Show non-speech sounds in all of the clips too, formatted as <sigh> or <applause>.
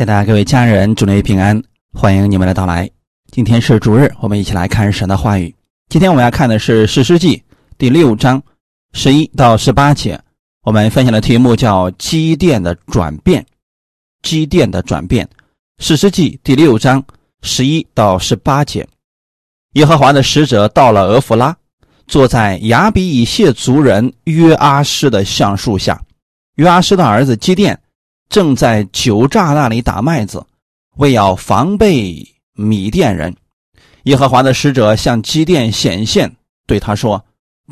亲爱的各位家人，祝您平安，欢迎你们的到来。今天是主日，我们一起来看神的话语。今天我们要看的是《史诗记》第六章十一到十八节。我们分享的题目叫“积淀的转变”。积淀的转变，《史诗记》第六章十一到十八节。耶和华的使者到了俄弗拉，坐在亚比以谢族人约阿施的橡树下。约阿施的儿子基甸。正在酒榨那里打麦子，为要防备米店人，耶和华的使者向基甸显现，对他说：“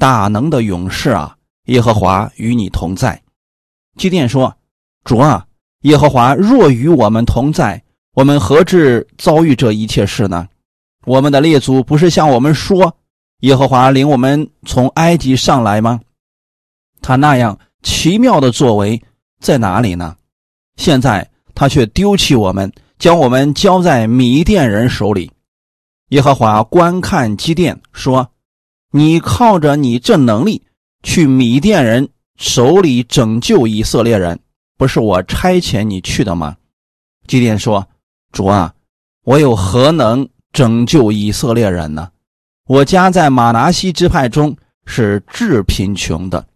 大能的勇士啊，耶和华与你同在。”基甸说：“主啊，耶和华若与我们同在，我们何至遭遇这一切事呢？我们的列祖不是向我们说，耶和华领我们从埃及上来吗？他那样奇妙的作为在哪里呢？”现在他却丢弃我们，将我们交在米甸人手里。耶和华观看基甸，说：“你靠着你这能力去米甸人手里拯救以色列人，不是我差遣你去的吗？”基甸说：“主啊，我有何能拯救以色列人呢？我家在马拿西支派中是至贫穷的，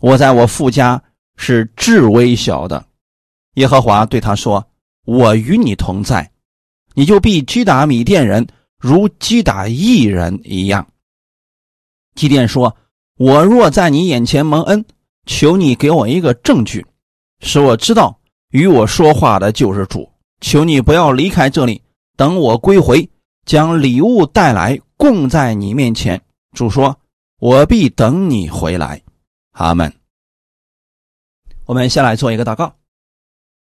我在我父家是至微小的。”耶和华对他说：“我与你同在，你就必击打米甸人，如击打异人一样。”基甸说：“我若在你眼前蒙恩，求你给我一个证据，使我知道与我说话的就是主。求你不要离开这里，等我归回，将礼物带来供在你面前。”主说：“我必等你回来。”阿门。我们先来做一个祷告。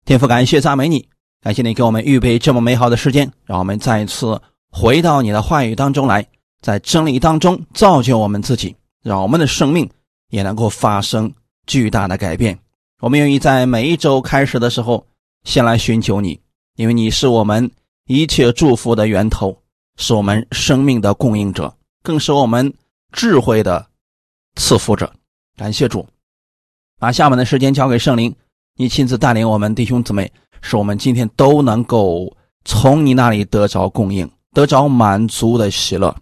天父，感谢赞美你，感谢你给我们预备这么美好的时间，让我们再一次回到你的话语当中来，在真理当中造就我们自己，让我们的生命也能够发生巨大的改变。我们愿意在每一周开始的时候，先来寻求你，因为你是我们一切祝福的源头，是我们生命的供应者，更是我们智慧的赐福者。感谢主，把下面的时间交给圣灵。你亲自带领我们弟兄姊妹，使我们今天都能够从你那里得着供应，得着满足的喜乐。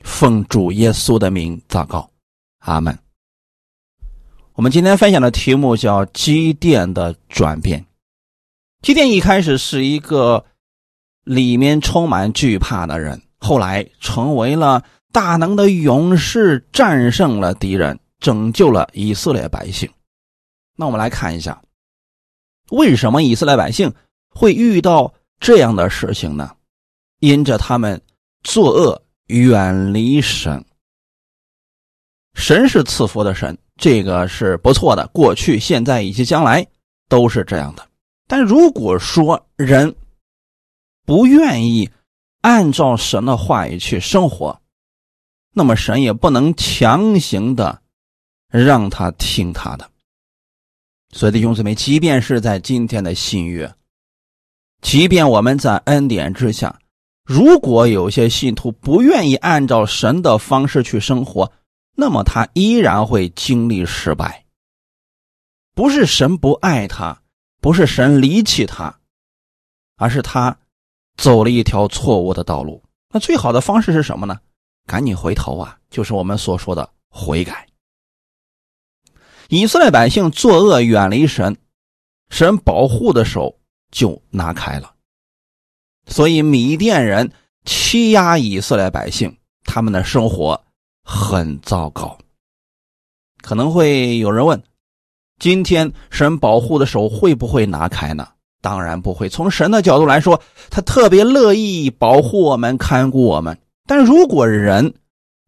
奉主耶稣的名祷告，阿门。我们今天分享的题目叫“积淀的转变”。积淀一开始是一个里面充满惧怕的人，后来成为了大能的勇士，战胜了敌人，拯救了以色列百姓。那我们来看一下。为什么以色列百姓会遇到这样的事情呢？因着他们作恶，远离神。神是赐福的神，这个是不错的。过去、现在以及将来都是这样的。但如果说人不愿意按照神的话语去生活，那么神也不能强行的让他听他的。所以弟兄姊妹，即便是在今天的新约，即便我们在恩典之下，如果有些信徒不愿意按照神的方式去生活，那么他依然会经历失败。不是神不爱他，不是神离弃他，而是他走了一条错误的道路。那最好的方式是什么呢？赶紧回头啊！就是我们所说的悔改。以色列百姓作恶远离神，神保护的手就拿开了。所以米甸人欺压以色列百姓，他们的生活很糟糕。可能会有人问：今天神保护的手会不会拿开呢？当然不会。从神的角度来说，他特别乐意保护我们、看顾我们。但如果人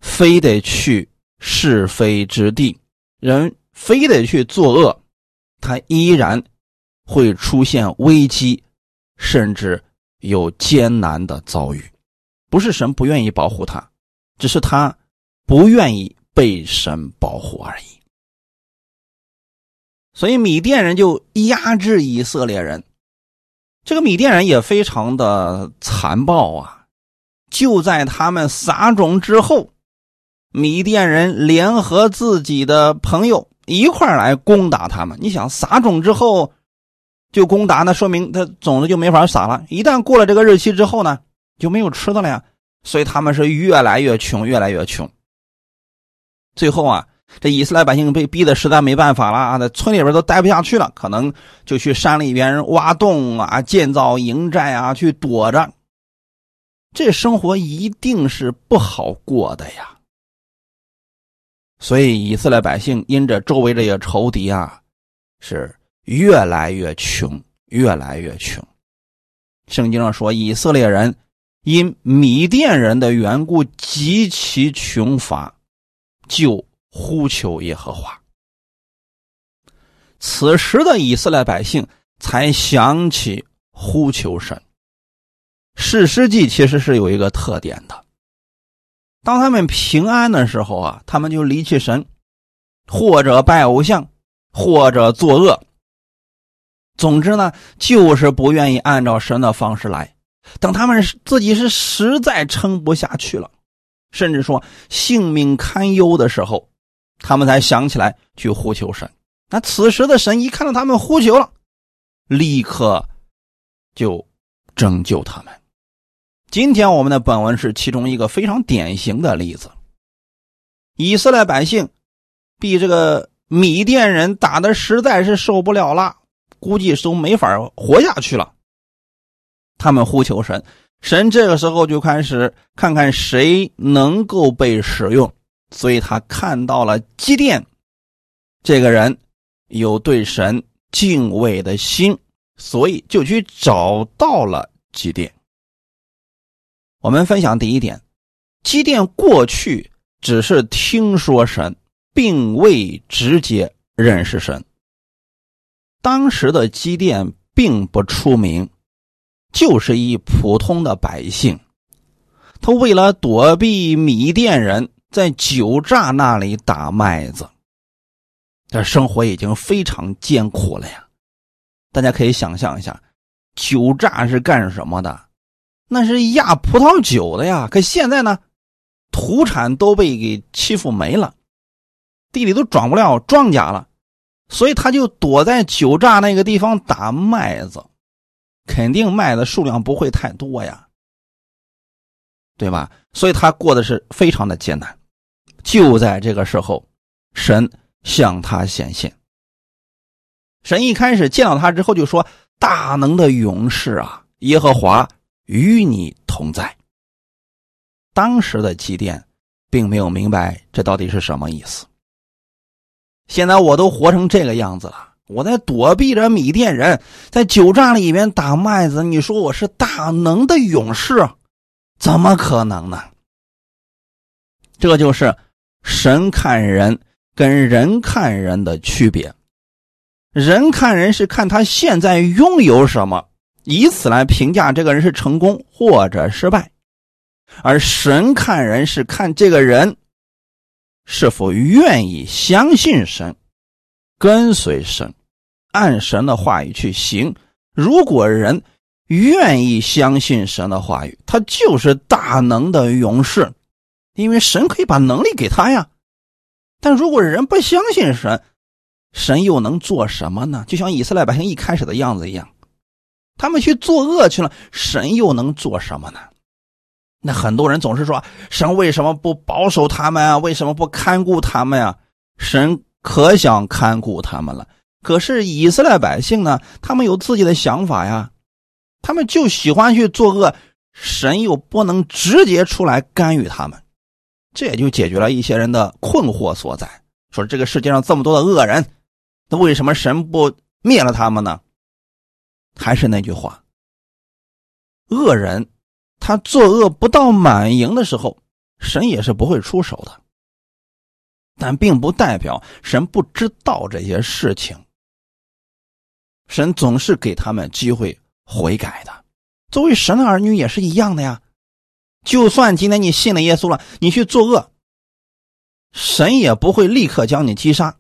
非得去是非之地，人。非得去作恶，他依然会出现危机，甚至有艰难的遭遇。不是神不愿意保护他，只是他不愿意被神保护而已。所以米甸人就压制以色列人，这个米甸人也非常的残暴啊！就在他们撒种之后，米甸人联合自己的朋友。一块来攻打他们。你想撒种之后，就攻打，那说明他种子就没法撒了。一旦过了这个日期之后呢，就没有吃的了呀。所以他们是越来越穷，越来越穷。最后啊，这以色列百姓被逼的实在没办法了啊，在村里边都待不下去了，可能就去山里边挖洞啊，建造营寨啊，去躲着。这生活一定是不好过的呀。所以以色列百姓因着周围这些仇敌啊，是越来越穷，越来越穷。圣经上说，以色列人因米甸人的缘故极其穷乏，就呼求耶和华。此时的以色列百姓才想起呼求神。史诗记其实是有一个特点的，当他们平安的时候啊，他们就离弃神，或者拜偶像，或者作恶。总之呢，就是不愿意按照神的方式来。等他们自己是实在撑不下去了，甚至说性命堪忧的时候，他们才想起来去呼求神。那此时的神一看到他们呼求了，立刻就拯救他们。今天我们的本文是其中一个非常典型的例子。以色列百姓被这个米甸人打的实在是受不了了，估计都没法活下去了。他们呼求神，神这个时候就开始看看谁能够被使用，所以他看到了基甸这个人有对神敬畏的心，所以就去找到了基甸。我们分享第一点，基甸过去只是听说神，并未直接认识神。当时的基甸并不出名，就是一普通的百姓。他为了躲避米甸人，在酒榨那里打麦子，这生活已经非常艰苦了呀。大家可以想象一下，酒榨是干什么的？那是压葡萄酒的呀，可现在呢，土产都被给欺负没了，地里都长不了庄稼了，所以他就躲在酒榨那个地方打麦子，肯定卖的数量不会太多呀，对吧？所以他过的是非常的艰难。就在这个时候，神向他显现。神一开始见到他之后就说：“大能的勇士啊，耶和华。”与你同在。当时的祭奠并没有明白这到底是什么意思。现在我都活成这个样子了，我在躲避着米甸人，在酒榨里面打麦子。你说我是大能的勇士，怎么可能呢？这就是神看人跟人看人的区别。人看人是看他现在拥有什么。以此来评价这个人是成功或者失败，而神看人是看这个人是否愿意相信神、跟随神、按神的话语去行。如果人愿意相信神的话语，他就是大能的勇士，因为神可以把能力给他呀。但如果人不相信神，神又能做什么呢？就像以色列百姓一开始的样子一样。他们去作恶去了，神又能做什么呢？那很多人总是说，神为什么不保守他们啊？为什么不看顾他们呀？神可想看顾他们了。可是以色列百姓呢？他们有自己的想法呀，他们就喜欢去作恶，神又不能直接出来干预他们，这也就解决了一些人的困惑所在。说这个世界上这么多的恶人，那为什么神不灭了他们呢？还是那句话，恶人他作恶不到满盈的时候，神也是不会出手的。但并不代表神不知道这些事情，神总是给他们机会悔改的。作为神的儿女也是一样的呀。就算今天你信了耶稣了，你去作恶，神也不会立刻将你击杀，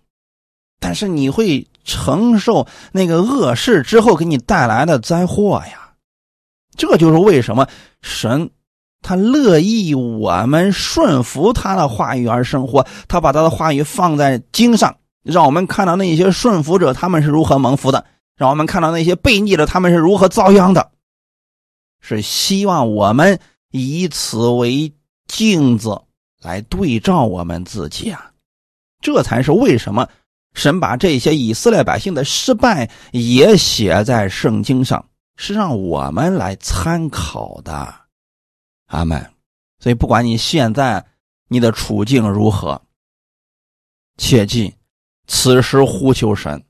但是你会。承受那个恶事之后给你带来的灾祸呀，这就是为什么神他乐意我们顺服他的话语而生活。他把他的话语放在经上，让我们看到那些顺服者他们是如何蒙福的。让我们看到那些背逆的他们是如何遭殃的，是希望我们以此为镜子来对照我们自己啊！这才是为什么神把这些以色列百姓的失败也写在圣经上，是让我们来参考的。阿门。所以，不管你现在你的处境如何，切记此时呼求神。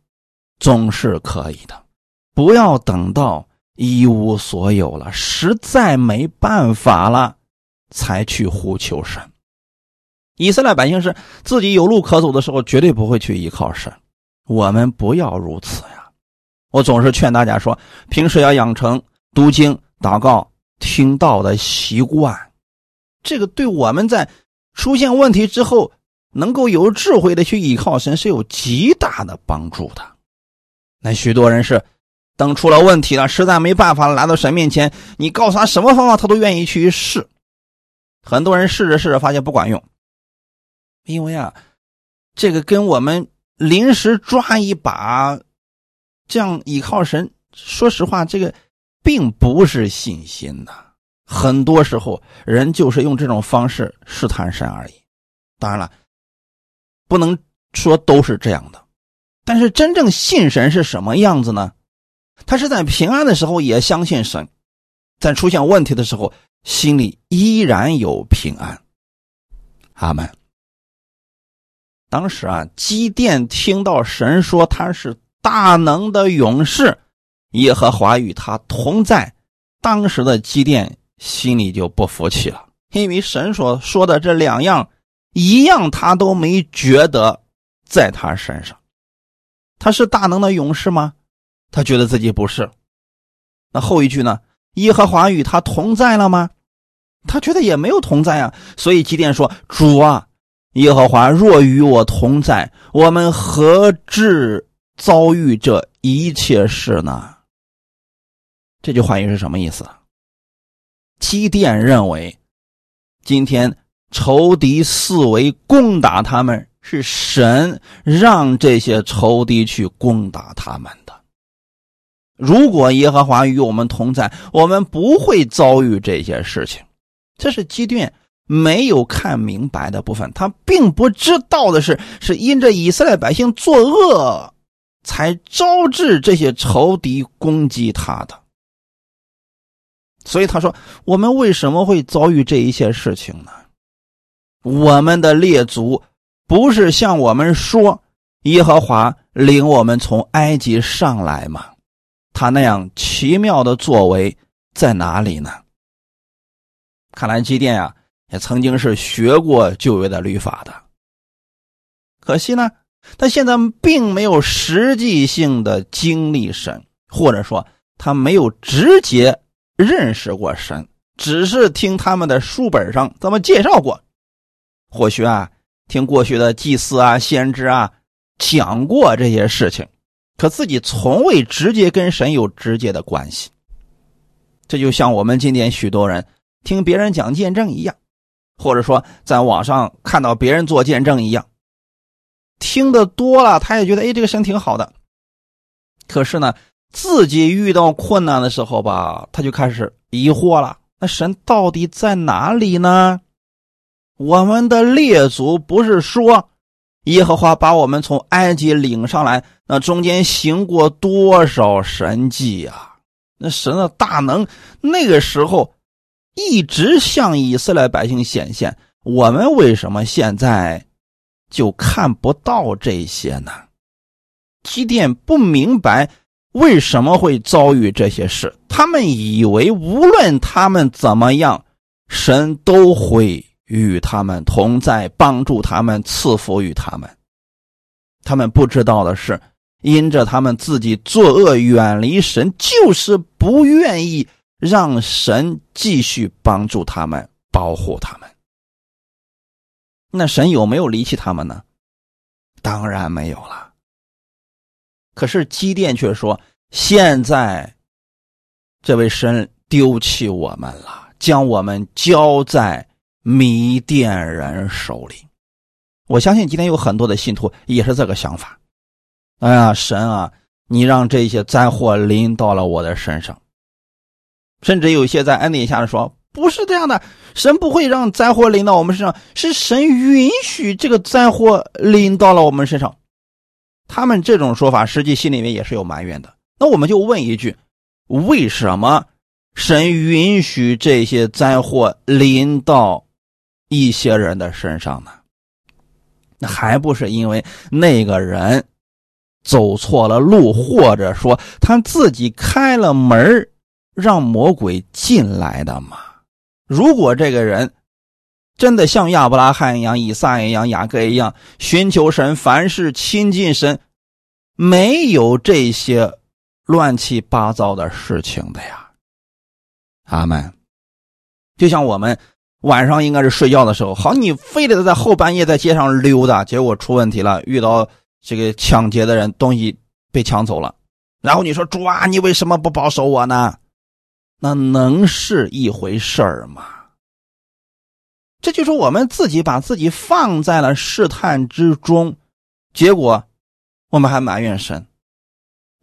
总是可以的，不要等到一无所有了，实在没办法了，才去呼求神。以色列百姓是自己有路可走的时候，绝对不会去依靠神。我们不要如此呀！我总是劝大家说，平时要养成读经、祷告、听道的习惯，这个对我们在出现问题之后，能够有智慧的去依靠神，是有极大的帮助的。那许多人是等出了问题了，实在没办法了，来到神面前，你告诉他什么方法，他都愿意去试。很多人试着试着发现不管用，因为啊，这个跟我们临时抓一把，这样依靠神，说实话，这个并不是信心呐。很多时候，人就是用这种方式试探神而已。当然了，不能说都是这样的。但是真正信神是什么样子呢？他是在平安的时候也相信神，在出现问题的时候心里依然有平安。阿门。当时啊，基甸听到神说他是大能的勇士，耶和华与他同在，当时的基甸心里就不服气了，因为神所说的这两样一样，他都没觉得在他身上。他是大能的勇士吗？他觉得自己不是。那后一句呢？耶和华与他同在了吗？他觉得也没有同在啊。所以基甸说：“主啊，耶和华若与我同在，我们何至遭遇这一切事呢？”这句话又是什么意思？基甸认为，今天仇敌四围攻打他们。是神让这些仇敌去攻打他们的。如果耶和华与我们同在，我们不会遭遇这些事情。这是基甸没有看明白的部分，他并不知道的是，是因着以色列百姓作恶，才招致这些仇敌攻击他的。所以他说：“我们为什么会遭遇这一些事情呢？我们的列祖。”不是向我们说耶和华领我们从埃及上来吗？他那样奇妙的作为在哪里呢？看来基甸呀，也曾经是学过旧约的律法的。可惜呢，他现在并没有实际性的经历神，或者说他没有直接认识过神，只是听他们的书本上这么介绍过。或许啊。听过去的祭司啊、先知啊讲过这些事情，可自己从未直接跟神有直接的关系。这就像我们今天许多人听别人讲见证一样，或者说在网上看到别人做见证一样，听的多了，他也觉得哎，这个神挺好的。可是呢，自己遇到困难的时候吧，他就开始疑惑了：那神到底在哪里呢？我们的列祖不是说，耶和华把我们从埃及领上来，那中间行过多少神迹呀？那神的大能，那个时候一直向以色列百姓显现。我们为什么现在就看不到这些呢？基甸不明白为什么会遭遇这些事，他们以为无论他们怎么样，神都会。与他们同在，帮助他们，赐福于他们。他们不知道的是，因着他们自己作恶，远离神，就是不愿意让神继续帮助他们，保护他们。那神有没有离弃他们呢？当然没有了。可是基甸却说：“现在，这位神丢弃我们了，将我们交在。”米甸人手里，我相信今天有很多的信徒也是这个想法。哎呀，神啊，你让这些灾祸临到了我的身上。甚至有些在恩典下的说，不是这样的，神不会让灾祸临到我们身上，是神允许这个灾祸临到了我们身上。他们这种说法，实际心里面也是有埋怨的。那我们就问一句：为什么神允许这些灾祸临到一些人的身上呢？那还不是因为那个人走错了路，或者说他自己开了门让魔鬼进来的吗？如果这个人真的像亚伯拉罕一样、以撒一样、雅各一样寻求神，凡事亲近神，没有这些乱七八糟的事情的呀。阿门。就像我们晚上应该是睡觉的时候，好，你非得在后半夜在街上溜达，结果出问题了，遇到这个抢劫的人，东西被抢走了，然后你说主啊，你为什么不保守我呢？那能是一回事儿吗？这就是我们自己把自己放在了试探之中，结果我们还埋怨神，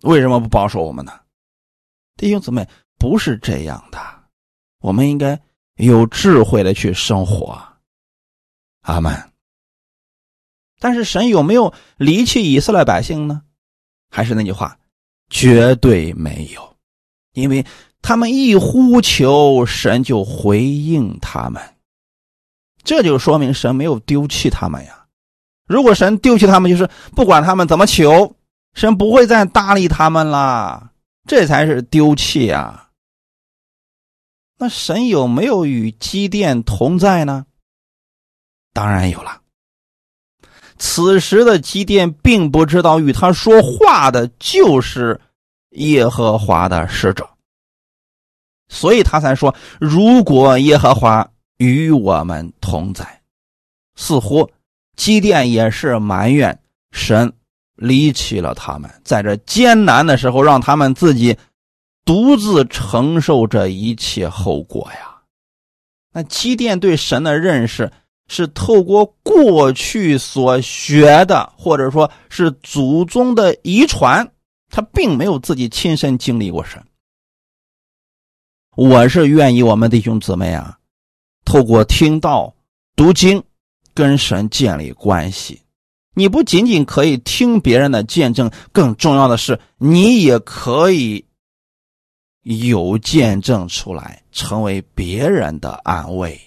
为什么不保守我们呢？弟兄姊妹，不是这样的，我们应该有智慧的去生活。阿门。但是神有没有离弃以色列百姓呢？还是那句话，绝对没有，因为。他们一呼求，神就回应他们，这就说明神没有丢弃他们呀。如果神丢弃他们，就是不管他们怎么求，神不会再搭理他们啦，这才是丢弃呀。那神有没有与基甸同在呢？当然有了。此时的基甸并不知道与他说话的就是耶和华的使者。所以他才说：“如果耶和华与我们同在，似乎基甸也是埋怨神离弃了他们，在这艰难的时候，让他们自己独自承受这一切后果呀。那基甸对神的认识是透过过去所学的，或者说是祖宗的遗传，他并没有自己亲身经历过神。”我是愿意我们弟兄姊妹啊，透过听道、读经，跟神建立关系。你不仅仅可以听别人的见证，更重要的是，你也可以有见证出来，成为别人的安慰。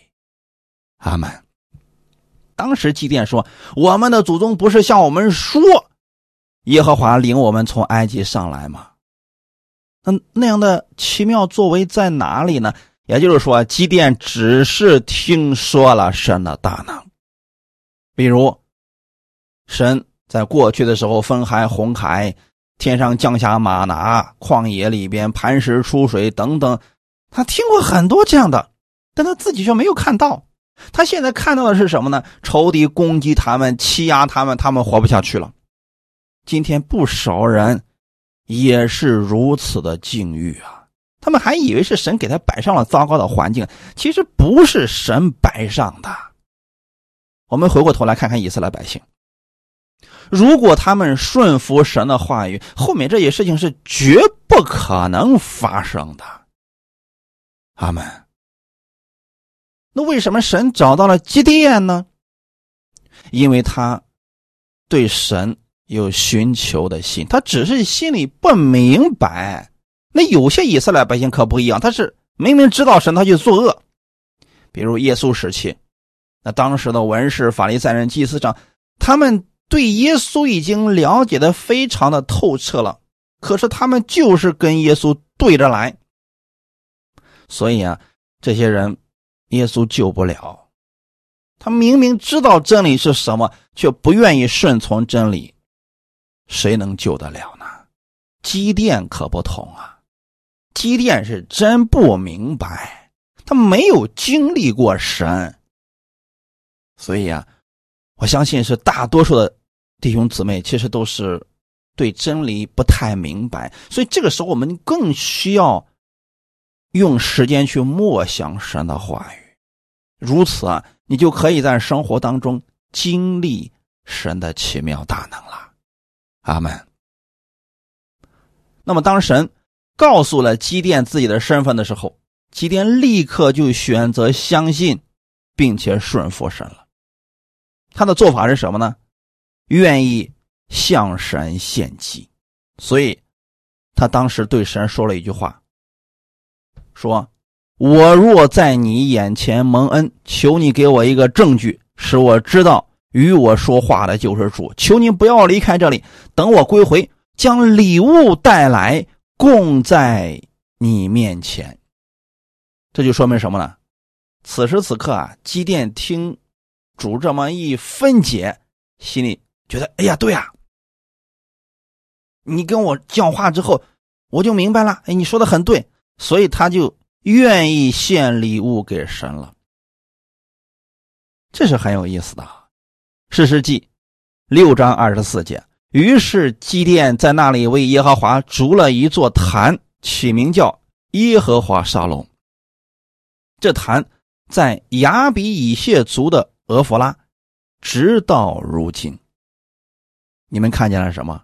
阿门。当时祭奠说：“我们的祖宗不是向我们说，耶和华领我们从埃及上来吗？”那那样的奇妙作为在哪里呢？也就是说，基甸只是听说了神的大能，比如神在过去的时候分海红海，天上降下马拿，旷野里边磐石出水等等，他听过很多这样的，但他自己却没有看到。他现在看到的是什么呢？仇敌攻击他们，欺压他们，他们活不下去了。今天不少人。也是如此的境遇啊！他们还以为是神给他摆上了糟糕的环境，其实不是神摆上的。我们回过头来看看以色列百姓，如果他们顺服神的话语，后面这些事情是绝不可能发生的。阿门。那为什么神找到了基甸呢？因为他对神。有寻求的心，他只是心里不明白。那有些以色列百姓可不一样，他是明明知道神，他去作恶。比如耶稣时期，那当时的文士、法利赛人、祭司长，他们对耶稣已经了解的非常的透彻了，可是他们就是跟耶稣对着来。所以啊，这些人耶稣救不了。他明明知道真理是什么，却不愿意顺从真理。谁能救得了呢？基甸可不同啊，基甸是真不明白，他没有经历过神，所以啊，我相信是大多数的弟兄姊妹其实都是对真理不太明白，所以这个时候我们更需要用时间去默想神的话语，如此啊，你就可以在生活当中经历神的奇妙大能了。阿门。那么当神告诉了基甸自己的身份的时候，基甸立刻就选择相信，并且顺服神了。他的做法是什么呢？愿意向神献祭，所以他当时对神说了一句话：“说我若在你眼前蒙恩，求你给我一个证据，使我知道与我说话的就是主。求您不要离开这里，等我归回，将礼物带来，供在你面前。”这就说明什么呢？此时此刻啊，基甸听主这么一分解，心里觉得：“哎呀，对呀，你跟我讲话之后，我就明白了。哎，你说的很对，所以他就愿意献礼物给神了。这是很有意思的。史诗记六章二十四节，于是基甸在那里为耶和华筑了一座坛，起名叫耶和华沙龙。这坛在亚比以谢族的俄弗拉，直到如今。你们看见了什么？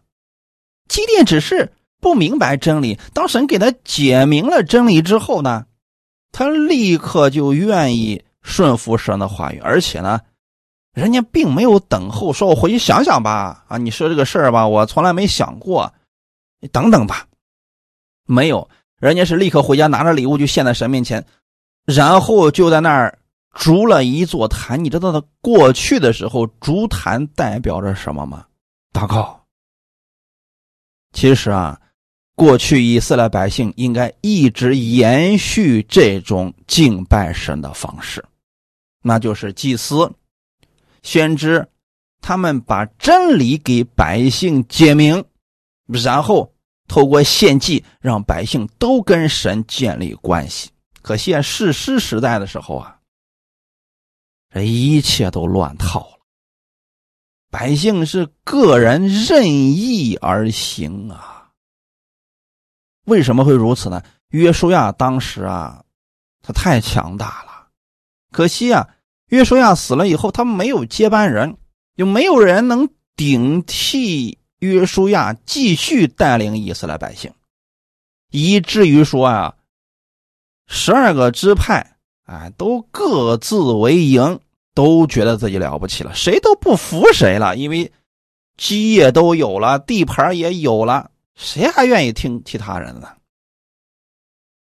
基甸只是不明白真理，当神给他解明了真理之后呢，他立刻就愿意顺服神的话语，而且呢，人家并没有等候，说我回去想想吧。啊，你说这个事儿吧，我从来没想过，你等等吧。没有，人家是立刻回家拿着礼物就献在神面前。然后就在那儿筑了一座坛，你知道他过去的时候筑坛代表着什么吗？祷告。其实啊，过去以色列百姓应该一直延续这种敬拜神的方式，那就是祭司、先知，他们把真理给百姓解明，然后透过献祭让百姓都跟神建立关系。可惜，世师时代的时候啊，这一切都乱套了。百姓是个人任意而行啊。为什么会如此呢？约书亚当时啊，他太强大了。可惜啊，约书亚死了以后，他没有接班人，就没有人能顶替约书亚继续带领以色列百姓，以至于说啊。十二个支派，啊，都各自为营，都觉得自己了不起了，谁都不服谁了，因为基业都有了，地盘也有了，谁还愿意听其他人呢？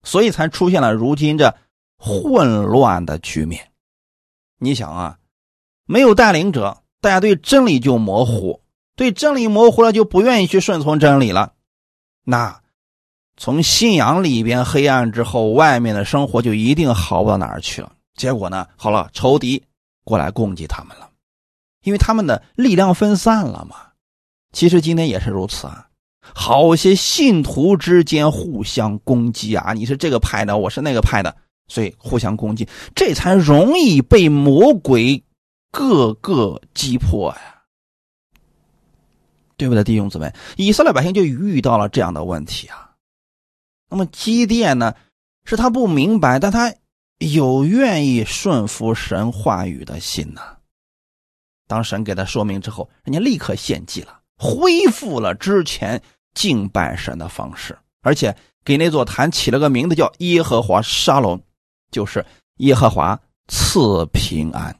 所以才出现了如今这混乱的局面。你想啊，没有带领者，大家对真理就模糊，对真理模糊了，就不愿意去顺从真理了，那。从信仰里边黑暗之后，外面的生活就一定好不到哪儿去了。结果呢，好了，仇敌过来攻击他们了，因为他们的力量分散了嘛。其实今天也是如此啊，好些信徒之间互相攻击啊，你是这个派的，我是那个派的，所以互相攻击，这才容易被魔鬼各个击破呀，对不对，弟兄姊妹？以色列百姓就遇到了这样的问题啊。那么基甸呢，是他不明白，但他有愿意顺服神话语的心呢。当神给他说明之后，人家立刻献祭了，恢复了之前敬拜神的方式，而且给那座坛起了个名字叫耶和华沙龙，就是耶和华赐平安。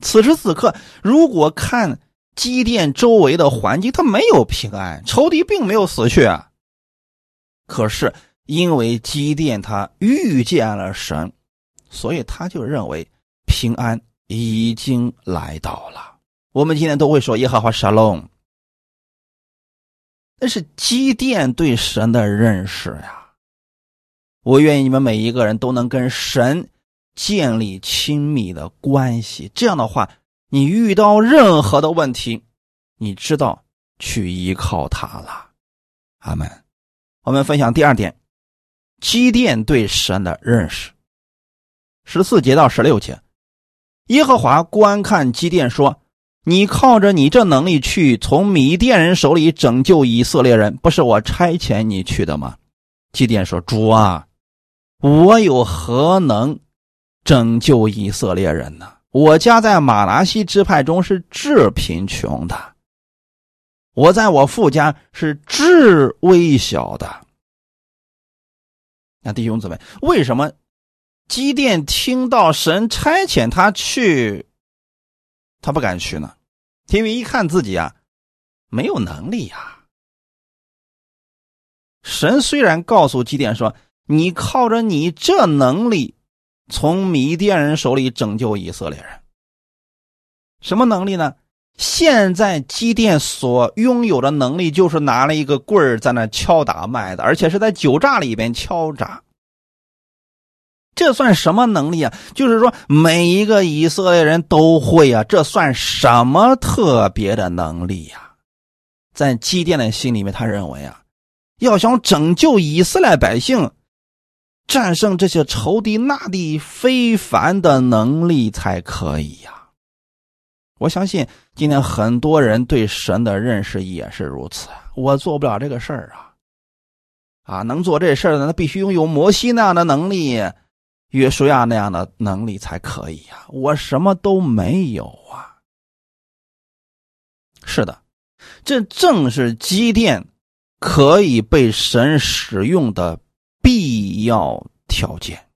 此时此刻，如果看基甸周围的环境，他没有平安，仇敌并没有死去啊。可是。因为基甸他遇见了神，所以他就认为平安已经来到了。我们今天都会说耶和华沙龙，那是基甸对神的认识呀。我愿意你们每一个人都能跟神建立亲密的关系，这样的话，你遇到任何的问题，你知道去依靠他了。阿门。我们分享第二点。基甸对神的认识，十四节到十六节，耶和华观看基甸说：“你靠着你这能力去从米甸人手里拯救以色列人，不是我差遣你去的吗？”基甸说：“主啊，我有何能拯救以色列人呢？我家在马拿西支派中是至贫穷的，我在我父家是至微小的。那弟兄姊妹，为什么基甸听到神差遣他去，他不敢去呢？因为一看自己啊，没有能力呀。神虽然告诉基甸说：“你靠着你这能力，从米甸人手里拯救以色列人。”什么能力呢？现在基甸所拥有的能力，就是拿了一个棍儿在那敲打麦子，而且是在酒榨里边敲诈。这算什么能力啊？就是说，每一个以色列人都会啊，这算什么特别的能力呀？在基甸的心里面，他认为啊，要想拯救以色列百姓，战胜这些仇敌，那得非凡的能力才可以呀。我相信今天很多人对神的认识也是如此。我做不了这个事儿啊，啊，能做这事儿的那必须拥有摩西那样的能力，约书亚那样的能力才可以呀。我什么都没有啊。是的，这正是积淀可以被神使用的必要条件。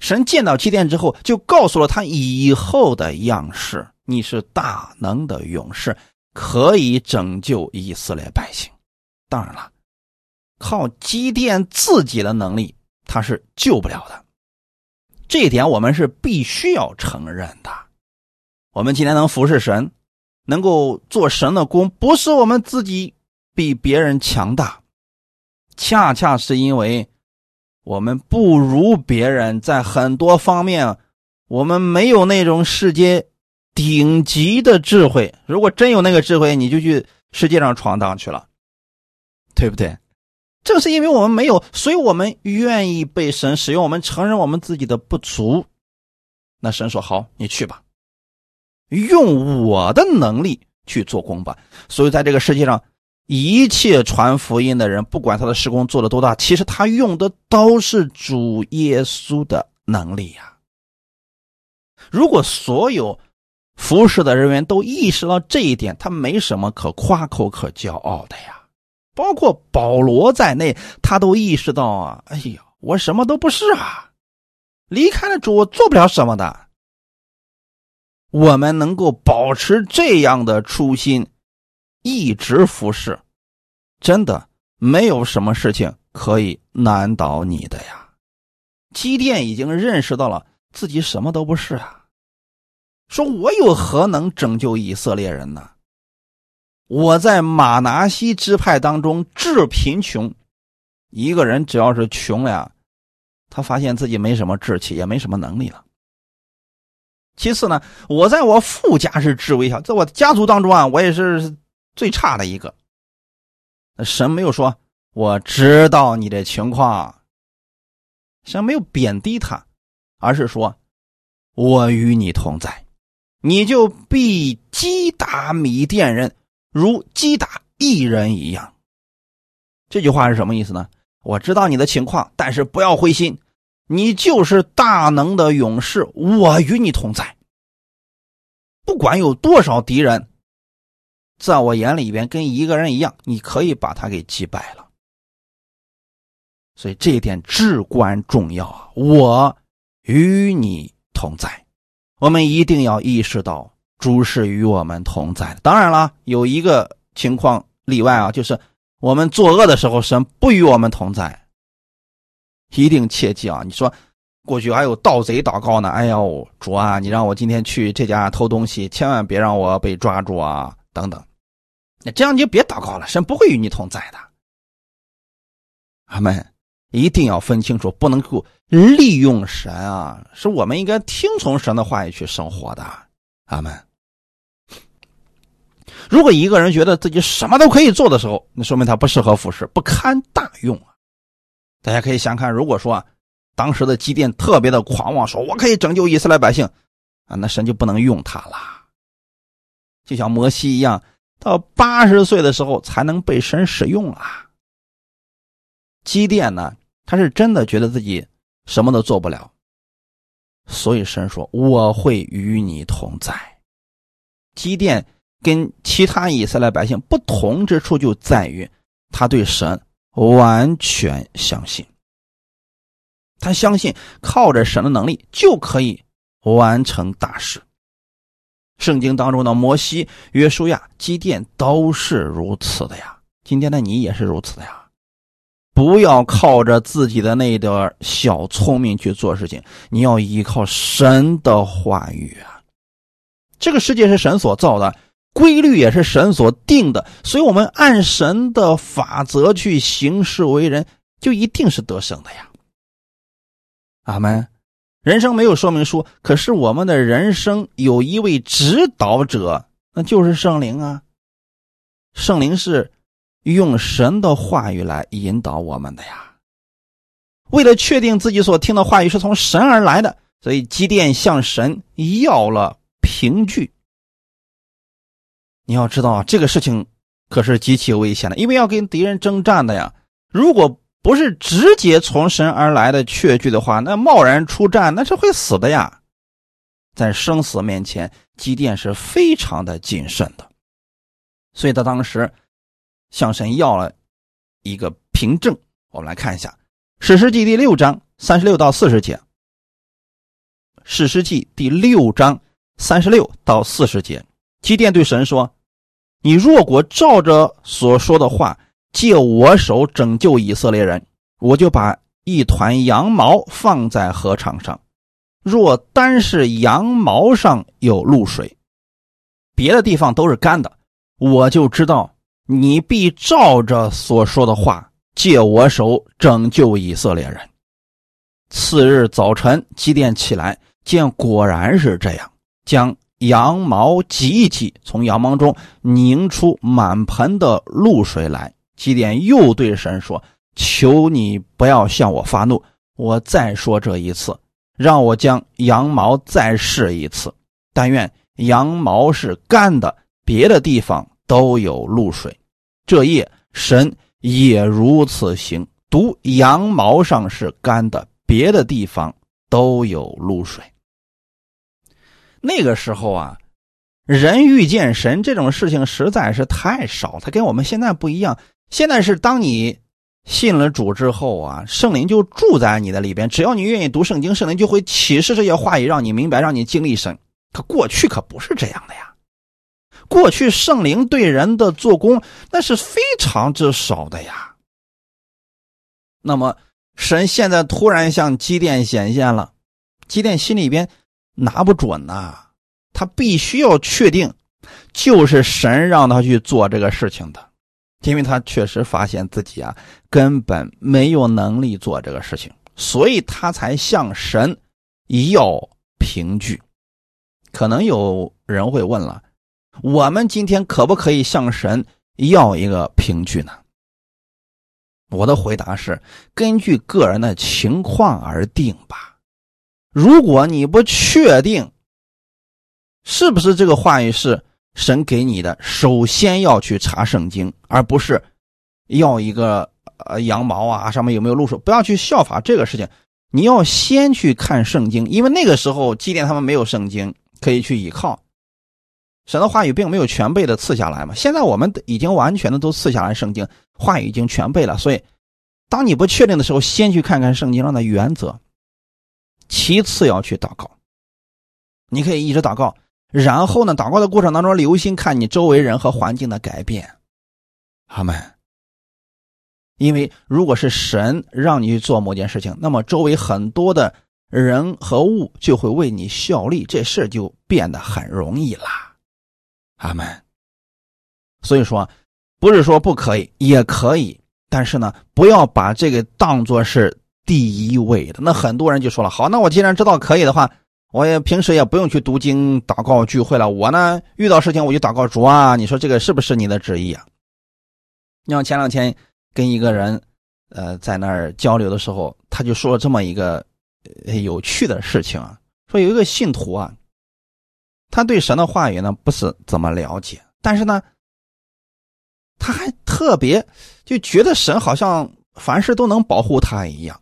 神见到基甸之后，就告诉了他以后的样式：你是大能的勇士，可以拯救以色列百姓。当然了，靠基甸自己的能力，他是救不了的。这一点我们是必须要承认的。我们今天能服侍神，能够做神的工，不是我们自己比别人强大，恰恰是因为。我们不如别人，在很多方面，我们没有那种世界顶级的智慧。如果真有那个智慧，你就去世界上闯荡去了，对不对？正是因为我们没有，所以我们愿意被神使用。我们承认我们自己的不足，那神说：“好，你去吧，用我的能力去做工吧。”所以，在这个世界上。一切传福音的人，不管他的施工做的多大，其实他用的都是主耶稣的能力呀。如果所有服侍的人员都意识到这一点，他没什么可夸口、可骄傲的呀。包括保罗在内，他都意识到啊，哎呀，我什么都不是啊，离开了主，我做不了什么的。我们能够保持这样的初心。一直服侍，真的没有什么事情可以难倒你的呀。基甸已经认识到了自己什么都不是啊，说我有何能拯救以色列人呢？我在马拿西支派当中致贫穷，一个人只要是穷了呀，他发现自己没什么志气，也没什么能力了。其次呢，我在我父家是至微小，在我家族当中啊，我也是。最差的一个，神没有说我知道你的情况，神没有贬低他，而是说我与你同在，你就必击打米甸人，如击打一人一样。这句话是什么意思呢？我知道你的情况，但是不要灰心，你就是大能的勇士，我与你同在，不管有多少敌人。在我眼里边，跟一个人一样，你可以把他给击败了。所以这一点至关重要啊！我与你同在，我们一定要意识到主是与我们同在。当然了，有一个情况例外啊，就是我们作恶的时候，神不与我们同在。一定切记啊！你说过去还有盗贼祷告呢，哎呦，主啊，你让我今天去这家偷东西，千万别让我被抓住啊，等等。那这样你就别祷告了，神不会与你同在的。阿门！一定要分清楚，不能够利用神啊，是我们应该听从神的话语去生活的。阿门。如果一个人觉得自己什么都可以做的时候，那说明他不适合服侍，不堪大用啊。大家可以想看，如果说当时的基甸特别的狂妄，说我可以拯救以色列百姓啊，那神就不能用他了。就像摩西一样。到八十岁的时候才能被神使用啊！基甸呢，他是真的觉得自己什么都做不了，所以神说：“我会与你同在。”基甸跟其他以色列百姓不同之处就在于，他对神完全相信。他相信靠着神的能力就可以完成大事。圣经当中的摩西、约书亚、基甸都是如此的呀。今天的你也是如此的呀。不要靠着自己的那点小聪明去做事情，你要依靠神的话语啊。这个世界是神所造的，规律也是神所定的，所以我们按神的法则去行事为人，就一定是得胜的呀。阿门。人生没有说明书，可是我们的人生有一位指导者，那就是圣灵啊。圣灵是用神的话语来引导我们的呀。为了确定自己所听的话语是从神而来的，所以基甸向神要了凭据。你要知道，这个事情可是极其危险的，因为要跟敌人征战的呀。如果不是直接从神而来的确据的话，那贸然出战那是会死的呀。在生死面前，基甸是非常的谨慎的，所以他当时向神要了一个凭证。我们来看一下《史诗记》第六章三十六到四十节，《史诗记》第六章三十六到四十节，基甸对神说：“你若果照着所说的话。”借我手拯救以色列人，我就把一团羊毛放在禾场上。若单是羊毛上有露水，别的地方都是干的，我就知道你必照着所说的话借我手拯救以色列人。次日早晨，基甸起来，见果然是这样，将羊毛挤一挤，从羊毛中拧出满盆的露水来。基甸又对神说：“求你不要向我发怒，我再说这一次，让我将羊毛再试一次。但愿羊毛是干的，别的地方都有露水。这夜神。也如此行，独羊毛上是干的，别的地方都有露水。那个时候啊，人遇见神。这种事情实在是太少，他跟我们现在不一样。”现在是当你信了主之后啊，圣灵就住在你的里边。只要你愿意读圣经，圣灵就会启示这些话语，让你明白，让你经历神。可过去可不是这样的呀。过去圣灵对人的做工那是非常之少的呀。那么神现在突然向基甸显现了，基甸心里边拿不准呐，他必须要确定，就是神让他去做这个事情的。因为他确实发现自己啊根本没有能力做这个事情，所以他才向神要凭据。可能有人会问了：我们今天可不可以向神要一个凭据呢？我的回答是：根据个人的情况而定吧。如果你不确定是不是这个话语是。神给你的，首先要去查圣经，而不是要一个呃羊毛啊，上面有没有露水？不要去效法这个事情，你要先去看圣经，因为那个时候祭奠他们没有圣经可以去依靠，神的话语并没有全备的赐下来嘛。现在我们已经完全的都赐下来圣经，话语已经全备了，所以当你不确定的时候，先去看看圣经上的原则，其次要去祷告，你可以一直祷告。然后呢？祷告的过程当中，留心看你周围人和环境的改变，阿门。因为如果是神让你去做某件事情，那么周围很多的人和物就会为你效力，这事就变得很容易啦，阿门。所以说，不是说不可以，也可以，但是呢，不要把这个当做是第一位的。那很多人就说了：“好，那我既然知道可以的话。”我也平时也不用去读经、祷告、聚会了。我呢，遇到事情我就祷告主啊。你说这个是不是你的旨意啊？你像前两天跟一个人，呃，在那儿交流的时候，他就说了这么一个有趣的事情啊。说有一个信徒啊，他对神的话语呢不是怎么了解，但是呢，他还特别就觉得神好像凡事都能保护他一样，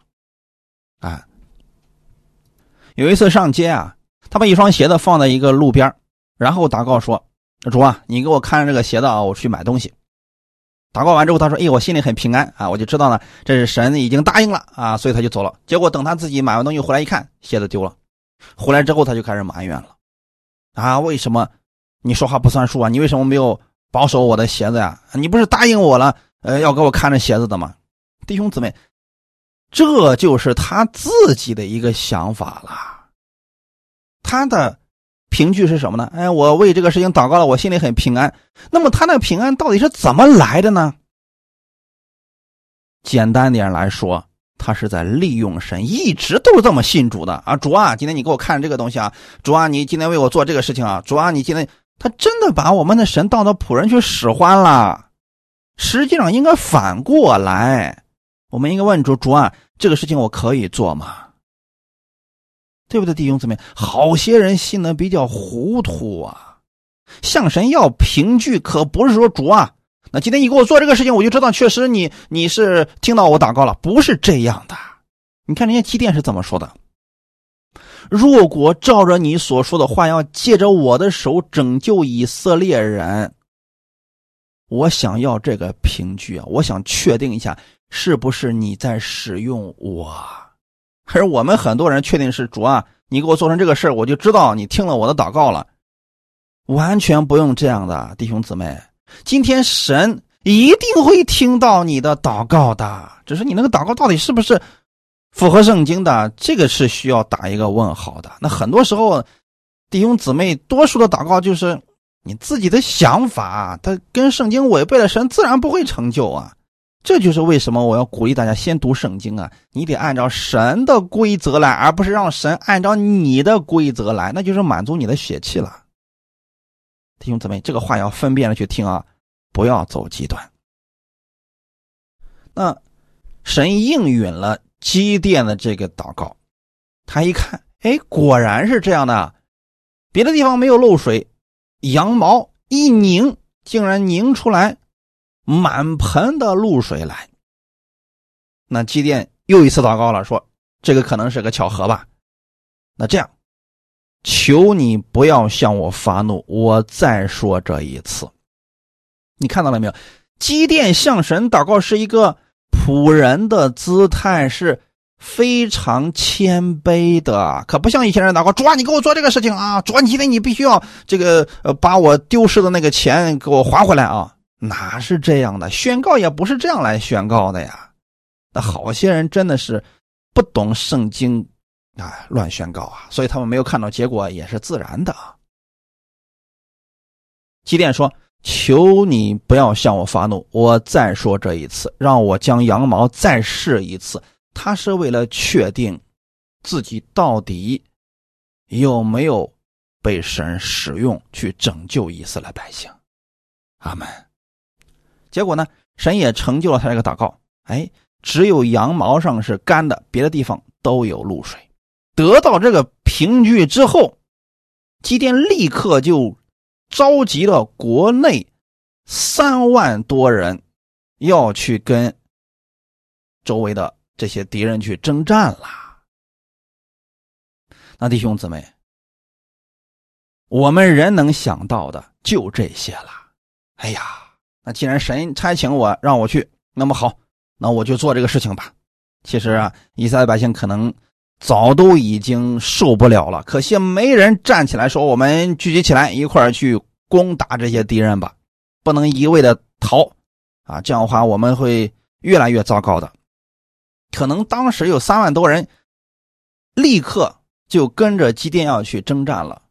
啊。有一次上街啊，他把一双鞋子放在一个路边然后祷告说：“主啊，你给我看着这个鞋子啊，我去买东西。祷告完之后，他说：“哎，我心里很平安啊，我就知道呢，这是神已经答应了啊，所以他就走了。结果等他自己买完东西回来一看，鞋子丢了。回来之后他就开始埋怨了，啊，为什么你说话不算数啊？你为什么没有保守我的鞋子呀？你不是答应我了，呃，要给我看着鞋子的吗？弟兄姊妹，这就是他自己的一个想法了。他的。”凭据是什么呢？哎，我为这个事情祷告了，我心里很平安。那么他那平安到底是怎么来的呢？简单点来说，他是在利用神，一直都是这么信主的啊！主啊，今天你给我看这个东西啊！主啊，你今天为我做这个事情啊！主啊，你今天他真的把我们的神当到仆人去使唤了。实际上应该反过来，我们应该问主：主啊，这个事情我可以做吗？对不对，弟兄姊妹？好些人信的比较糊涂啊，向神要凭据，可不是说主啊，那今天你给我做这个事情，我就知道确实你你是听到我祷告了，不是这样的。你看人家基甸是怎么说的？如果照着你所说的话，要借着我的手拯救以色列人，我想要这个凭据啊，我想确定一下是不是你在使用我。而我们很多人确定是主啊，你给我做成这个事我就知道你听了我的祷告了。完全不用这样的，弟兄姊妹，今天神一定会听到你的祷告的，只是你那个祷告到底是不是符合圣经的，这个是需要打一个问号的。那很多时候，弟兄姊妹多数的祷告就是你自己的想法，他跟圣经违背了，神自然不会成就啊。这就是为什么我要鼓励大家先读圣经啊！你得按照神的规则来，而不是让神按照你的规则来，那就是满足你的血气了。弟兄姊妹，这个话要分辨的去听啊，不要走极端。那神应允了基甸的这个祷告，他一看，哎，果然是这样的，别的地方没有漏水，羊毛一拧，竟然拧出来。满盆的露水来，那祭奠又一次祷告了，说：“这个可能是个巧合吧？”那这样，求你不要向我发怒，我再说这一次。你看到了没有？祭奠向神祷告是一个仆人的姿态，是非常谦卑的，可不像以前人祷告：“主啊，你给我做这个事情啊！主啊，今天你必须要这个呃，把我丢失的那个钱给我还回来啊！”哪是这样的？宣告也不是这样来宣告的呀。那好些人真的是不懂圣经啊，乱宣告啊，所以他们没有看到结果也是自然的。基甸说：“求你不要向我发怒，我再说这一次，让我将羊毛再试一次。”他是为了确定自己到底有没有被神使用去拯救以色列百姓。阿门。结果呢，神也成就了他这个祷告。哎，只有羊毛上是干的，别的地方都有露水。得到这个凭据之后，基甸立刻就召集了国内三万多人，要去跟周围的这些敌人去征战了。那弟兄姊妹，我们人能想到的就这些了。哎呀！那既然神差遣我让我去，那么好，那我就做这个事情吧。其实啊，以色列百姓可能早都已经受不了了，可惜没人站起来说：“我们聚集起来一块儿去攻打这些敌人吧，不能一味的逃啊！这样的话我们会越来越糟糕的。”可能当时有三万多人立刻就跟着基甸要去征战了。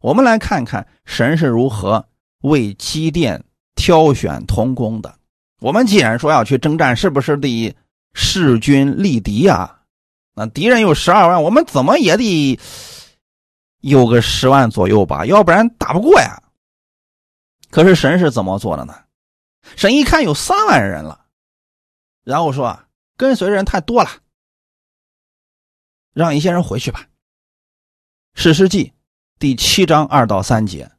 我们来看看神是如何为基甸。挑选同工的，我们既然说要去征战，是不是得势均力敌呀？那敌人有十二万，我们怎么也得有个十万左右吧，要不然打不过呀。可是神是怎么做的呢？神一看有三万人了，然后说跟随人太多了，让一些人回去吧。史诗记第七章二到三节，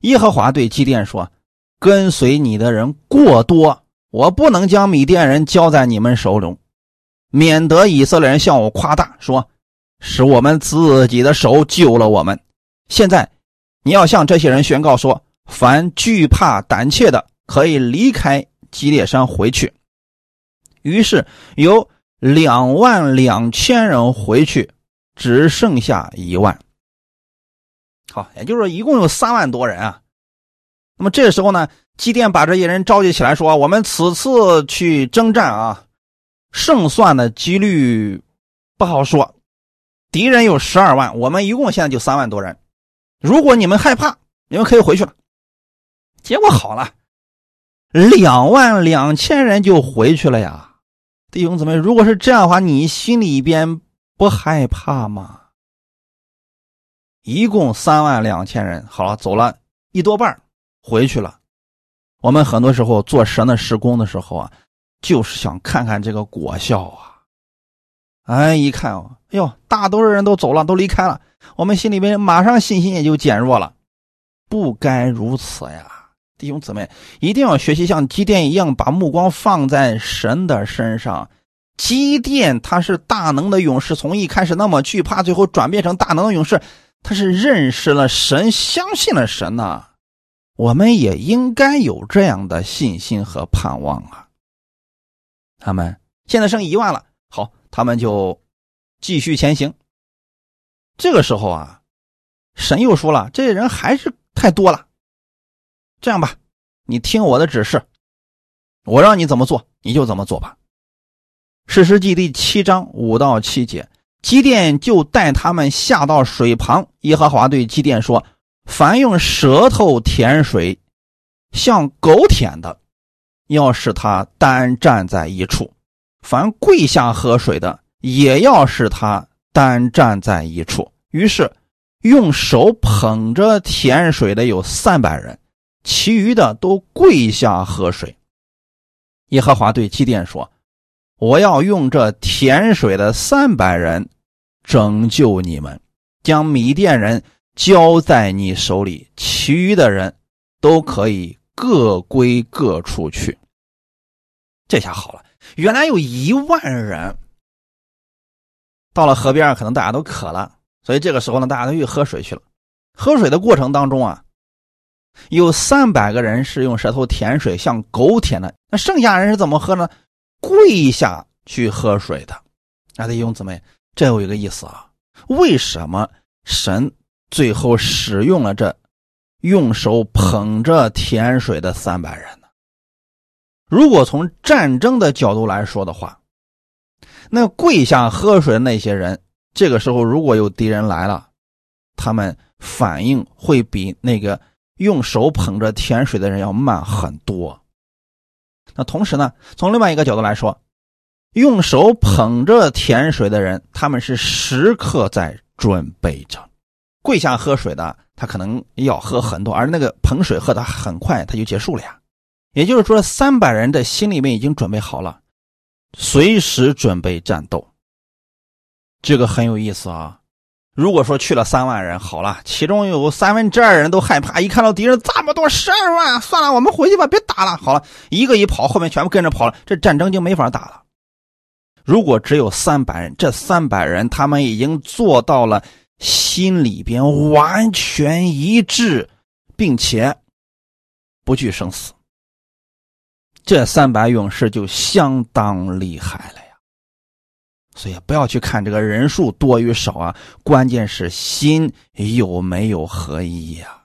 耶和华对基甸说。跟随你的人过多，我不能将米甸人交在你们手中，免得以色列人向我夸大，说是我们自己的手救了我们。现在你要向这些人宣告说：凡惧怕胆怯的，可以离开基列山回去。于是有两万两千人回去，只剩下一万。好，也就是说，一共有三万多人啊。那么这个时候呢，基甸把这些人召集起来，说：“我们此次去征战啊，胜算的几率不好说。敌人有十二万，我们一共现在就三万多人。如果你们害怕，你们可以回去了。”结果好了，两万两千人就回去了呀。弟兄姊妹，如果是这样的话，你心里边不害怕吗？一共三万两千人，好了，走了一多半回去了。我们很多时候做神的施工的时候啊，就是想看看这个果效啊。哎，一看哦，哎呦，大多数人都走了，都离开了，我们心里边马上信心也就减弱了。不该如此呀。弟兄姊妹，一定要学习像基甸一样，把目光放在神的身上。基甸他是大能的勇士，从一开始那么惧怕，最后转变成大能的勇士，他是认识了神，相信了神呐。我们也应该有这样的信心和盼望啊。他们现在剩一万了，好，他们就继续前行。这个时候啊，神又说了，这些人还是太多了。这样吧，你听我的指示，我让你怎么做，你就怎么做吧。史诗记第七章五到七节，基甸就带他们下到水旁。耶和华对基甸说：“凡用舌头舔水，像狗舔的，要使他单站在一处；凡跪下喝水的，也要使他单站在一处。”于是，用手捧着舔水的有三百人。其余的都跪下喝水。耶和华对基甸说：“我要用这甜水的三百人拯救你们，将米甸人交在你手里，其余的人都可以各归各处去。”这下好了，原来有一万人到了河边，可能大家都渴了，所以这个时候呢，大家都去喝水去了。喝水的过程当中啊。有三百个人是用舌头舔水，像狗舔的。那剩下人是怎么喝呢？跪下去喝水的。啊，弟兄姊妹，这有一个意思啊。为什么神最后使用了这用手捧着甜水的三百人呢？如果从战争的角度来说的话，那跪下喝水的那些人，这个时候如果有敌人来了，他们反应会比那个。用手捧着甜水的人要慢很多。那同时呢，从另外一个角度来说，用手捧着甜水的人，他们是时刻在准备着。跪下喝水的，他可能要喝很多，而那个捧水喝的很快，他就结束了呀。也就是说，三百人的心里面已经准备好了，随时准备战斗。这个很有意思啊。如果说去了三万人，好了，其中有三分之二人都害怕，一看到敌人这么多，十二万，算了，我们回去吧，别打了。好了，一个一跑，后面全部跟着跑了，这战争就没法打了。如果只有三百人，这三百人他们已经做到了心里边完全一致，并且不惧生死，这三百勇士就相当厉害了呀。所以不要去看这个人数多与少啊，关键是心有没有合一呀。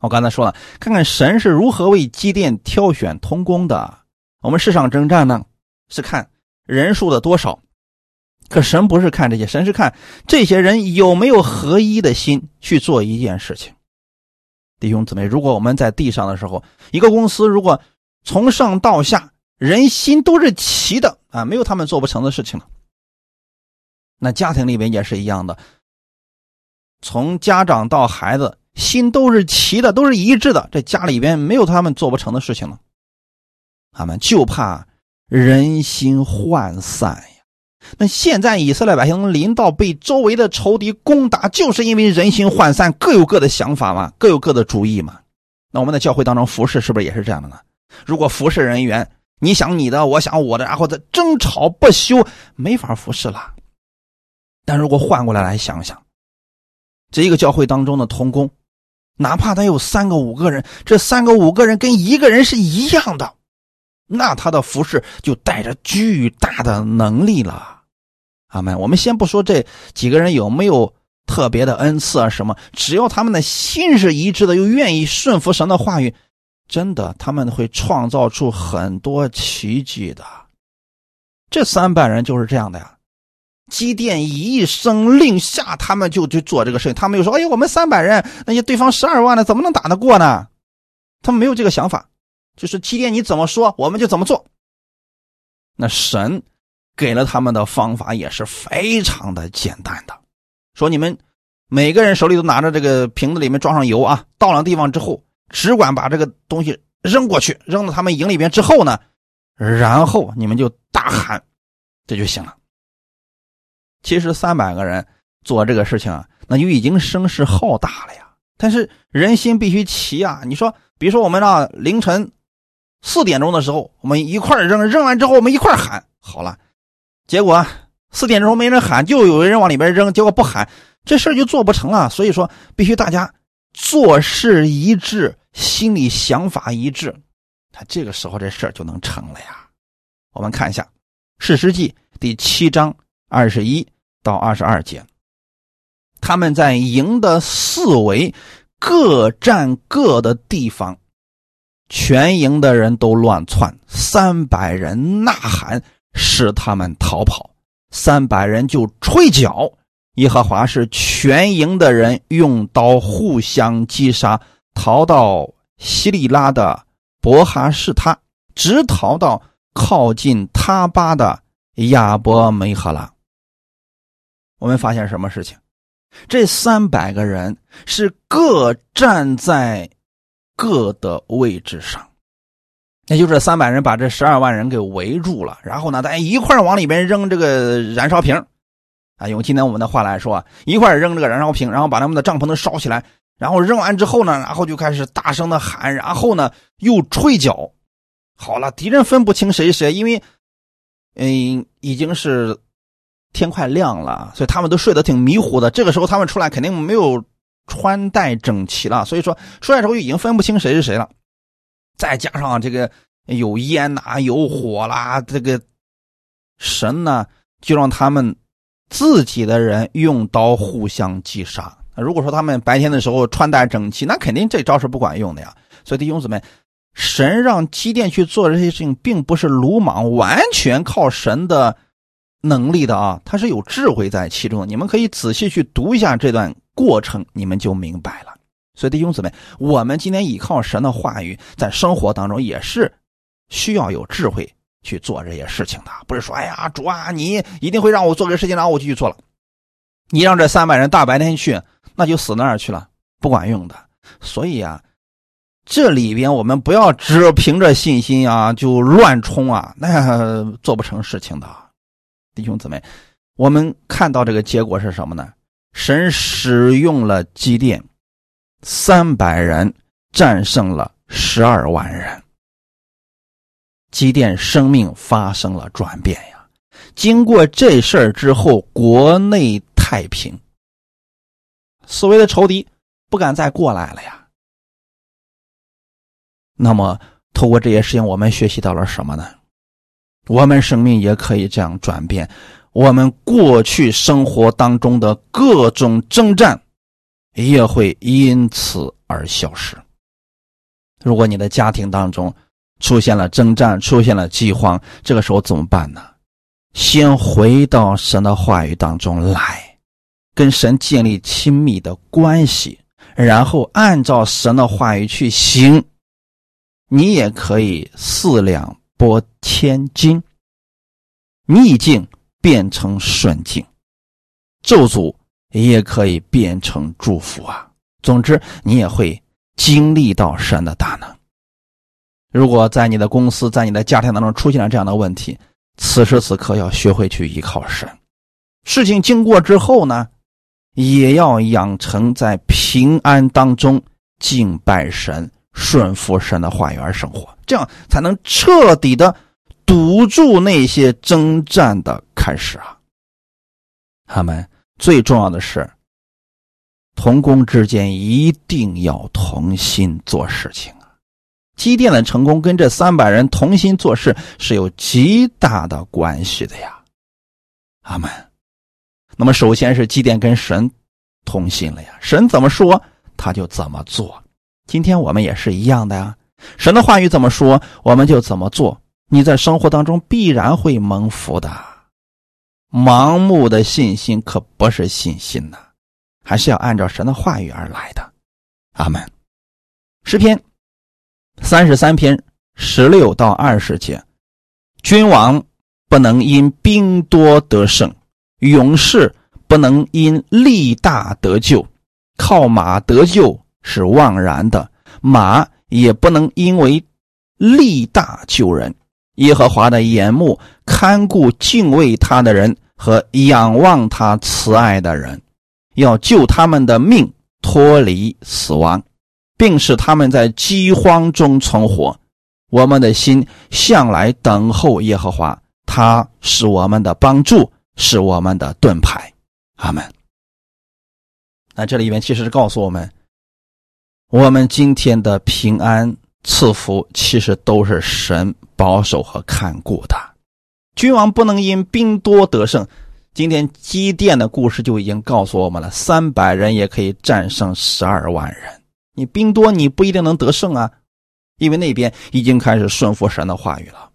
我刚才说了，看看神是如何为基甸挑选通工的。我们世上征战呢，是看人数的多少，可神不是看这些，神是看这些人有没有合一的心去做一件事情。弟兄姊妹，如果我们在地上的时候，一个公司如果从上到下。人心都是齐的啊，没有他们做不成的事情了。那家庭里面也是一样的，从家长到孩子，心都是齐的，都是一致的，这家里边没有他们做不成的事情了。他们就怕人心涣散。那现在以色列百姓临到被周围的仇敌攻打，就是因为人心涣散，各有各的想法嘛，各有各的主意嘛。那我们在教会当中服侍，是不是也是这样的呢？如果服侍人员，你想你的，我想我的，然后再争吵不休，没法服侍了。但如果换过来来想想，这一个教会当中的同工，哪怕他有三个五个人，这三个五个人跟一个人是一样的，那他的服饰就带着巨大的能力了。阿门。我们先不说这几个人有没有特别的恩赐啊什么，只要他们的心是一致的，又愿意顺服神的话语，真的他们会创造出很多奇迹的。这三百人就是这样的呀。机电一声令下，他们就去做这个事情。他们又说：“哎呀，我们三百人，那些对方十二万的，怎么能打得过呢？”他们没有这个想法，就是机电你怎么说，我们就怎么做。那神给了他们的方法也是非常的简单的，说你们每个人手里都拿着这个瓶子，里面装上油啊，到了地方之后，只管把这个东西扔过去，扔到他们营里边之后呢，然后你们就大喊，这就行了。其实三百个人做这个事情啊，那就已经声势浩大了呀。但是人心必须齐啊！你说，比如说我们啊，凌晨四点钟的时候，我们一块扔，扔完之后我们一块喊好了。结果四点钟没人喊，就有人往里边扔，结果不喊，这事就做不成了。所以说，必须大家做事一致，心里想法一致，他这个时候这事就能成了呀。我们看一下《史诗记》第七章二十一。到二十二节，他们在营的四围各占各的地方，全营的人都乱窜，三百人呐喊，使他们逃跑。三百人就吹角，耶和华是全营的人用刀互相击杀，逃到西利拉的伯哈士他，直逃到靠近他巴的亚伯梅哈拉。我们发现什么事情？这三百个人是各站在各的位置上，那就是三百人把这十二万人给围住了。然后呢，大家一块往里边扔这个燃烧瓶啊，用今天我们的话来说，一块扔这个燃烧瓶，然后把他们的帐篷都烧起来。然后扔完之后呢，然后就开始大声的喊，然后呢又吹角。好了，敌人分不清谁谁，因为嗯已经是。天快亮了，所以他们都睡得挺迷糊的。这个时候他们出来肯定没有穿戴整齐了，所以说出来之后已经分不清谁是谁了。再加上这个有烟呐，有火啦，这个神呢就让他们自己的人用刀互相击杀。如果说他们白天的时候穿戴整齐，那肯定这招是不管用的呀。所以弟兄姊妹，神让基甸去做这些事情，并不是鲁莽，完全靠神的。能力的啊，他是有智慧在其中。你们可以仔细去读一下这段过程，你们就明白了。所以弟兄姊妹，我们今天依靠神的话语，在生活当中也是需要有智慧去做这些事情的。不是说，哎呀，主啊，你一定会让我做这个事情，然后我就去做了。你让这三百人大白天去，那就死那儿去了，不管用的。所以啊，这里边我们不要只凭着信心啊就乱冲啊，那 <laughs> 做不成事情的。弟兄姊妹，我们看到这个结果是什么呢？神使用了机电，三百人战胜了十二万人，机电生命发生了转变呀！经过这事儿之后，国内太平，所谓的仇敌不敢再过来了呀。那么，透过这些事情，我们学习到了什么呢？我们生命也可以这样转变，我们过去生活当中的各种征战，也会因此而消失。如果你的家庭当中出现了征战，出现了饥荒，这个时候怎么办呢？先回到神的话语当中来，跟神建立亲密的关系，然后按照神的话语去行，你也可以四两。拨千斤，逆境变成顺境，咒诅也可以变成祝福啊！总之，你也会经历到神的大能。如果在你的公司、在你的家庭当中出现了这样的问题，此时此刻要学会去依靠神。事情经过之后呢，也要养成在平安当中敬拜神。顺服神的话语而生活，这样才能彻底的堵住那些征战的开始啊！他们最重要的是同工之间一定要同心做事情啊！基甸的成功跟这三百人同心做事是有极大的关系的呀。阿门。那么，首先是基甸跟神同心了呀，神怎么说他就怎么做。今天我们也是一样的呀，神的话语怎么说，我们就怎么做。你在生活当中必然会蒙福的。盲目的信心可不是信心呐，还是要按照神的话语而来的。阿门。诗篇三十三篇十六到二十节，君王不能因兵多得胜，勇士不能因力大得救，靠马得救是枉然的，马也不能因为力大救人。耶和华的眼目看顾敬畏他的人和仰望他慈爱的人，要救他们的命脱离死亡，并使他们在饥荒中存活。我们的心向来等候耶和华，他是我们的帮助，是我们的盾牌。阿门。那这里面其实是告诉我们，我们今天的平安赐福，其实都是神。保守和看顾的君王不能因兵多得胜。今天基甸的故事就已经告诉我们了：三百人也可以战胜十二万人。你兵多，你不一定能得胜啊，因为那边已经开始顺服神的话语了。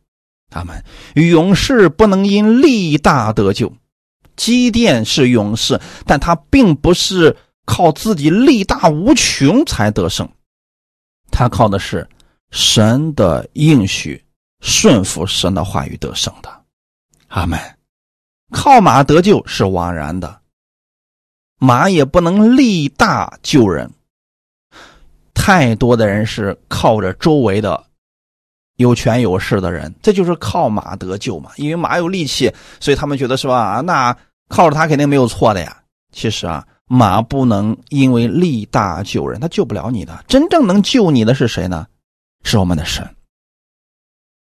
他们勇士不能因力大得救。基甸是勇士，但他并不是靠自己力大无穷才得胜，他靠的是神的应许。顺服神的话语得胜的，阿门。靠马得救是枉然的，马也不能力大救人。太多的人是靠着周围的有权有势的人，这就是靠马得救嘛。因为马有力气，所以他们觉得是吧？那靠着他肯定没有错的呀。其实啊，马不能因为力大救人，他救不了你的。真正能救你的是谁呢？是我们的神。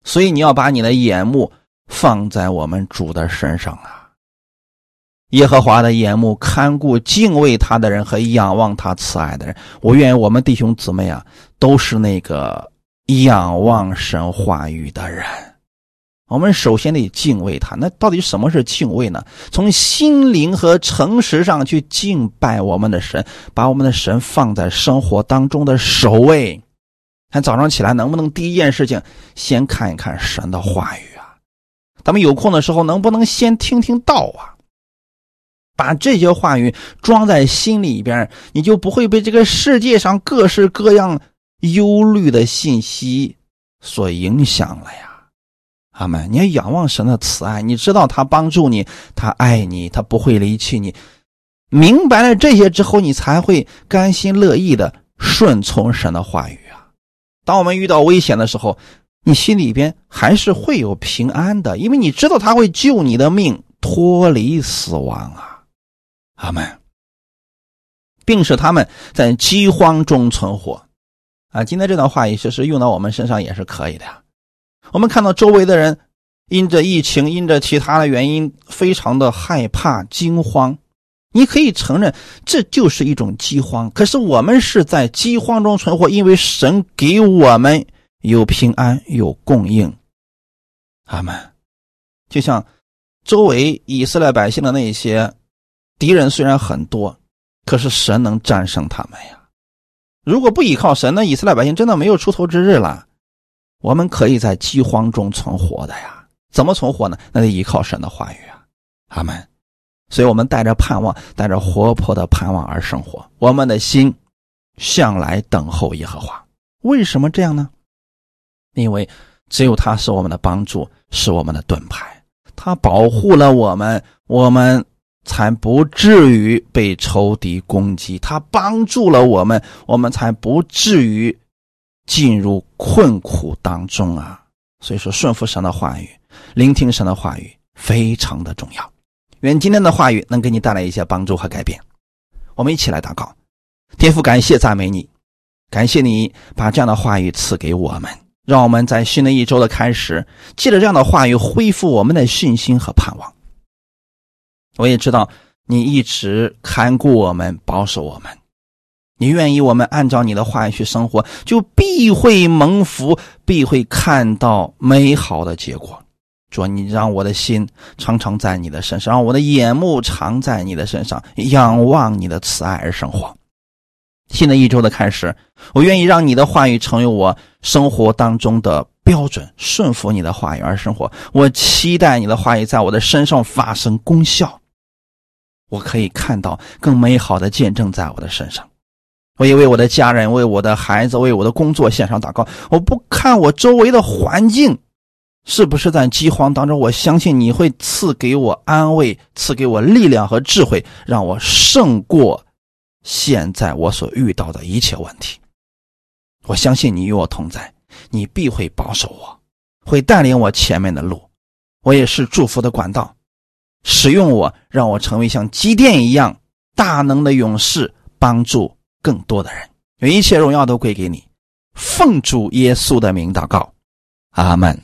所以你要把你的眼目放在我们主的身上啊！耶和华的眼目看顾敬畏他的人和仰望他慈爱的人。我愿我们弟兄姊妹啊，都是那个仰望神话语的人。我们首先得敬畏他。那到底什么是敬畏呢？从心灵和诚实上去敬拜我们的神，把我们的神放在生活当中的首位。看早上起来能不能第一件事情先看一看神的话语？咱们有空的时候能不能先听听道啊？把这些话语装在心里边，你就不会被这个世界上各式各样忧虑的信息所影响了呀。阿门！你要仰望神的慈爱，你知道他帮助你，他爱你，他不会离弃你。明白了这些之后，你才会甘心乐意的顺从神的话语啊。当我们遇到危险的时候，你心里边还是会有平安的，因为你知道他会救你的命，脱离死亡啊！阿门，并使他们在饥荒中存活啊！今天这段话也其实用到我们身上也是可以的呀。我们看到周围的人因着疫情，因着其他的原因，非常的害怕惊慌。你可以承认这就是一种饥荒，可是我们是在饥荒中存活，因为神给我们有平安有供应。阿门。就像周围以色列百姓的那些敌人虽然很多，可是神能战胜他们呀。如果不依靠神，那以色列百姓真的没有出头之日了。我们可以在饥荒中存活的呀。怎么存活呢？那得依靠神的话语啊。阿门。所以我们带着盼望，带着活泼的盼望而生活。我们的心向来等候耶和华。为什么这样呢？因为只有他是我们的帮助，是我们的盾牌。他保护了我们，我们才不至于被仇敌攻击；他帮助了我们，我们才不至于进入困苦当中啊！所以说，顺服神的话语，聆听神的话语，非常的重要。愿今天的话语能给你带来一些帮助和改变。我们一起来祷告，天父，感谢赞美你，感谢你把这样的话语赐给我们，让我们在新的一周的开始，借着这样的话语恢复我们的信心和盼望。我也知道你一直看顾我们，保守我们，你愿意我们按照你的话语去生活，就必会蒙福，必会看到美好的结果。主，你让我的心常常在你的身上，让我的眼目常在你的身上，仰望你的慈爱而生活。新的一周的开始，我愿意让你的话语成为我生活当中的标准，顺服你的话语而生活。我期待你的话语在我的身上发生功效，我可以看到更美好的见证在我的身上。我也为我的家人、为我的孩子、为我的工作献上祷告。我不看我周围的环境是不是在饥荒当中，我相信你会赐给我安慰，赐给我力量和智慧，让我胜过现在我所遇到的一切问题。我相信你与我同在，你必会保守我，会带领我前面的路。我也是祝福的管道，使用我，让我成为像机电一样大能的勇士，帮助。更多的人，愿一切荣耀都归给你。奉主耶稣的名祷告，阿门。